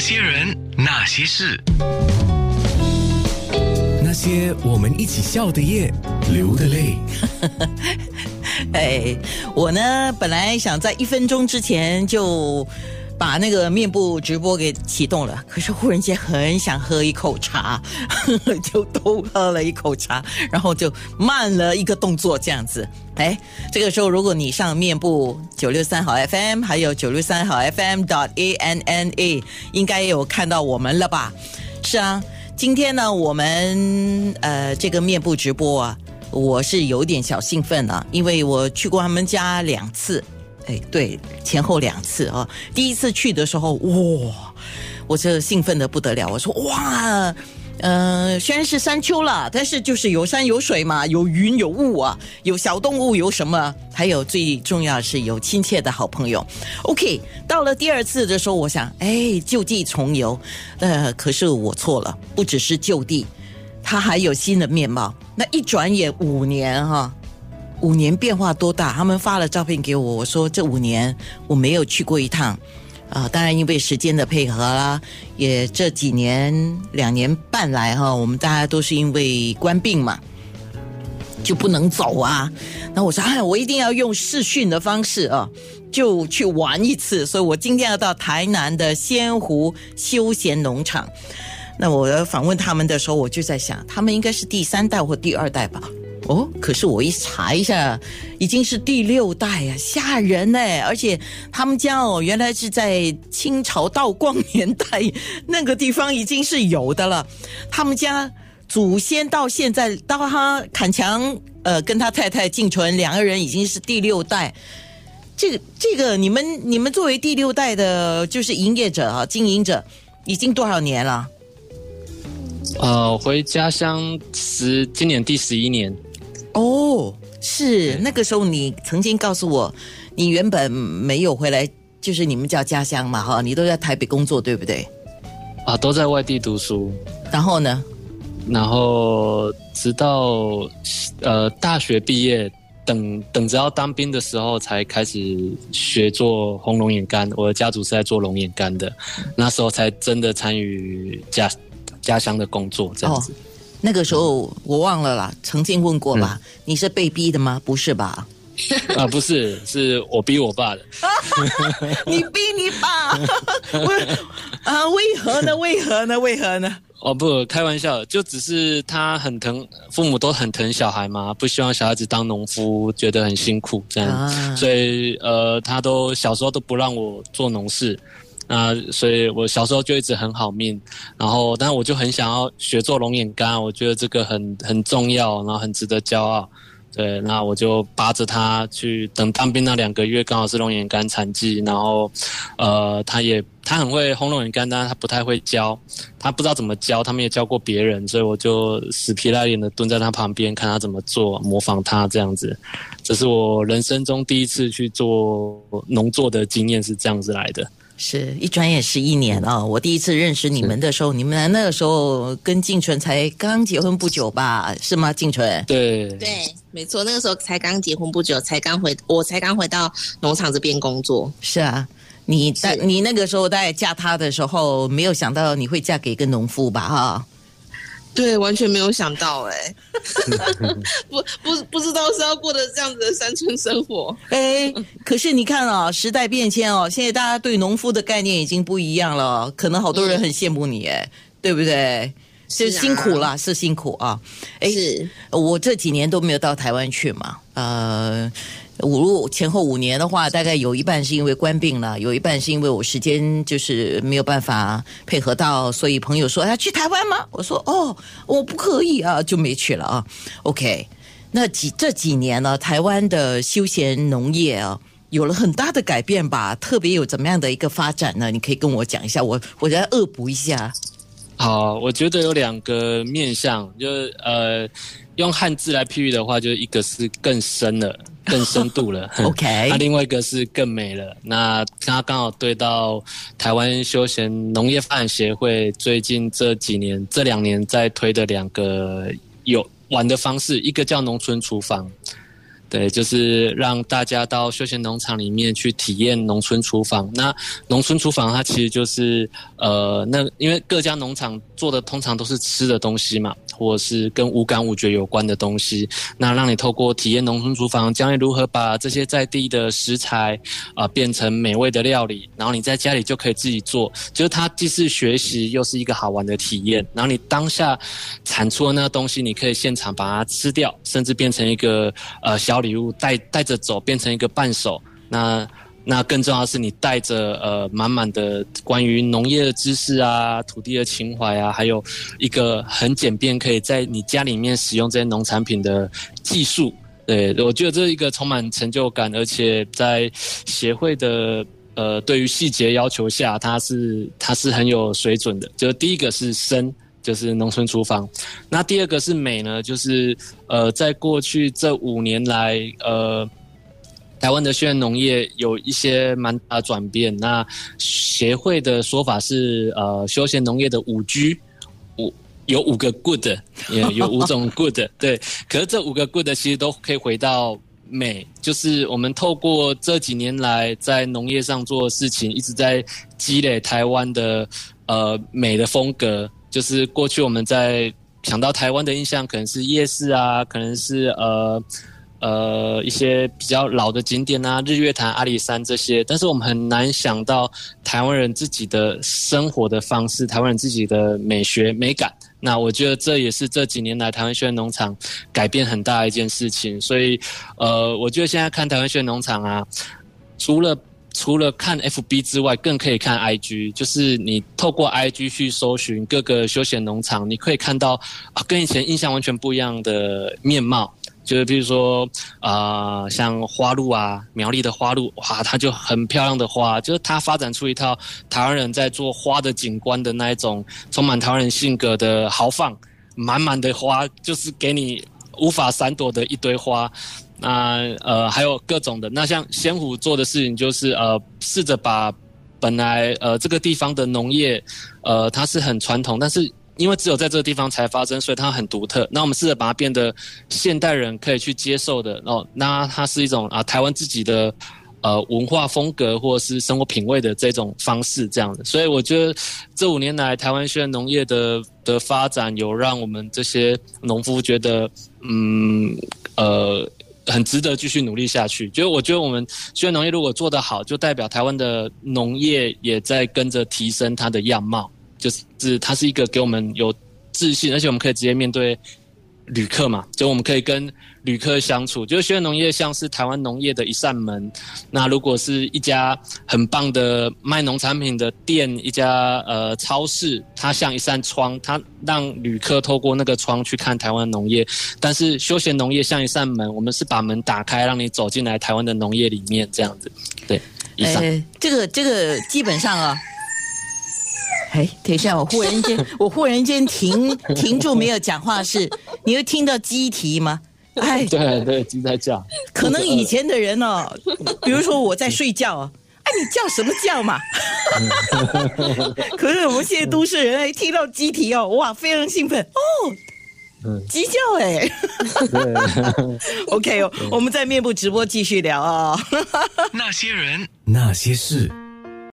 些人，那些事，那些我们一起笑的夜，流的泪。哎，我呢，本来想在一分钟之前就把那个面部直播给启动了，可是忽然间很想喝一口茶，就多喝了一口茶，然后就慢了一个动作，这样子。哎，这个时候如果你上面部九六三号 FM，还有九六三号 FM dot A N N A，应该有看到我们了吧？是啊，今天呢，我们呃这个面部直播啊。我是有点小兴奋啊，因为我去过他们家两次，哎，对，前后两次啊。第一次去的时候，哇，我这兴奋的不得了。我说哇，呃，虽然是山丘了，但是就是有山有水嘛，有云有雾啊，有小动物，有什么？还有最重要是有亲切的好朋友。OK，到了第二次的时候，我想，哎，就地重游。呃，可是我错了，不只是就地。它还有新的面貌。那一转眼五年哈，五年变化多大？他们发了照片给我，我说这五年我没有去过一趟，啊，当然因为时间的配合啦，也这几年两年半来哈，我们大家都是因为官病嘛，就不能走啊。那我说哎，我一定要用视讯的方式啊，就去玩一次。所以我今天要到台南的仙湖休闲农场。那我访问他们的时候，我就在想，他们应该是第三代或第二代吧？哦，可是我一查一下，已经是第六代呀，吓人呢！而且他们家哦，原来是在清朝道光年代那个地方已经是有的了。他们家祖先到现在到他砍墙，呃，跟他太太静纯两个人已经是第六代。这个这个，你们你们作为第六代的，就是营业者啊，经营者，已经多少年了？呃，回家乡十，今年第十一年。哦，是那个时候你曾经告诉我，你原本没有回来，就是你们叫家乡嘛，哈，你都在台北工作，对不对？啊，都在外地读书。然后呢？然后直到呃大学毕业，等等着要当兵的时候，才开始学做红龙眼干。我的家族是在做龙眼干的，那时候才真的参与家。家乡的工作这样子，那个时候我忘了啦，曾经问过吧？你是被逼的吗？不是吧？啊，不是，是我逼我爸的。你逼你爸？为啊？为何呢？为何呢？为何呢？哦，不，开玩笑，就只是他很疼，父母都很疼小孩嘛，不希望小孩子当农夫，觉得很辛苦这样，所以呃，他都小时候都不让我做农事。那所以，我小时候就一直很好命，然后，但我就很想要学做龙眼干，我觉得这个很很重要，然后很值得骄傲。对，那我就扒着他去等当兵那两个月，刚好是龙眼干产季，然后，呃，他也他很会烘龙眼干，但是他不太会教，他不知道怎么教，他们也教过别人，所以我就死皮赖脸的蹲在他旁边看他怎么做，模仿他这样子。这是我人生中第一次去做农作的经验，是这样子来的。是一转眼十一年哦。我第一次认识你们的时候，你们那个时候跟静纯才刚结婚不久吧？是吗，静纯？对对，没错，那个时候才刚结婚不久，才刚回，我才刚回到农场这边工作。是啊，你在你那个时候在嫁他的时候，没有想到你会嫁给一个农夫吧？哈。对，完全没有想到哎，不不不知道是要过的这样子的山村生活哎，可是你看哦，时代变迁哦，现在大家对农夫的概念已经不一样了，可能好多人很羡慕你哎，对不对？是辛苦了，是辛苦啊。哎，是我这几年都没有到台湾去嘛，呃。五前后五年的话，大概有一半是因为官病了，有一半是因为我时间就是没有办法配合到，所以朋友说要去台湾吗？我说哦，我不可以啊，就没去了啊。OK，那几这几年呢，台湾的休闲农业啊，有了很大的改变吧？特别有怎么样的一个发展呢？你可以跟我讲一下，我我再恶补一下。好，我觉得有两个面向，就是呃，用汉字来譬喻的话，就一个是更深了。更深度了，OK。那另外一个是更美了。那他刚好对到台湾休闲农业发展协会最近这几年、这两年在推的两个有玩的方式，一个叫农村厨房，对，就是让大家到休闲农场里面去体验农村厨房。那农村厨房它其实就是呃，那因为各家农场做的通常都是吃的东西嘛，或者是跟五感五觉有关的东西。那让你透过体验农村厨房，将来如何把这些在地的食材啊变成美味的料理，然后你在家里就可以自己做，就是它既是学习又是一个好玩的体验。然后你当下产出的那个东西，你可以现场把它吃掉，甚至变成一个呃小。礼物带带着走，变成一个伴手。那那更重要的是，你带着呃满满的关于农业的知识啊、土地的情怀啊，还有一个很简便可以在你家里面使用这些农产品的技术。对我觉得这一个充满成就感，而且在协会的呃对于细节要求下，它是它是很有水准的。就第一个是深。就是农村厨房，那第二个是美呢，就是呃，在过去这五年来，呃，台湾的休闲农业有一些蛮大转变。那协会的说法是，呃，休闲农业的五 G，五有五个 good，有有五种 good，对。可是这五个 good 其实都可以回到美，就是我们透过这几年来在农业上做的事情，一直在积累台湾的呃美的风格。就是过去我们在想到台湾的印象，可能是夜市啊，可能是呃呃一些比较老的景点啊，日月潭、阿里山这些。但是我们很难想到台湾人自己的生活的方式，台湾人自己的美学美感。那我觉得这也是这几年来台湾轩农场改变很大的一件事情。所以呃，我觉得现在看台湾轩农场啊，除了除了看 FB 之外，更可以看 IG。就是你透过 IG 去搜寻各个休闲农场，你可以看到啊，跟以前印象完全不一样的面貌。就是比如说啊，像花路啊，苗栗的花路，哇，它就很漂亮的花。就是它发展出一套台湾人在做花的景观的那一种，充满台湾人性格的豪放，满满的花，就是给你无法闪躲的一堆花。那呃还有各种的，那像仙湖做的事情就是呃试着把本来呃这个地方的农业呃它是很传统，但是因为只有在这个地方才发生，所以它很独特。那我们试着把它变得现代人可以去接受的哦，那它是一种啊台湾自己的呃文化风格或者是生活品味的这种方式这样的。所以我觉得这五年来台湾现在农业的的发展有让我们这些农夫觉得嗯呃。很值得继续努力下去。就我觉得，我们虽然农业如果做得好，就代表台湾的农业也在跟着提升它的样貌，就是它是一个给我们有自信，而且我们可以直接面对。旅客嘛，就我们可以跟旅客相处，就是学农业像是台湾农业的一扇门。那如果是一家很棒的卖农产品的店，一家呃超市，它像一扇窗，它让旅客透过那个窗去看台湾农业。但是休闲农业像一扇门，我们是把门打开，让你走进来台湾的农业里面这样子。对，以上这个这个基本上啊。哎，等一下，我忽然间，我忽然间停停住，没有讲话，是你会听到鸡啼吗？哎，对对，鸡在叫。可能以前的人哦，比如说我在睡觉，哎，你叫什么叫嘛？可是我们现在都市人一听到鸡啼哦，哇，非常兴奋哦，鸡叫哎。OK，我们在面部直播继续聊啊。那些人，那些事。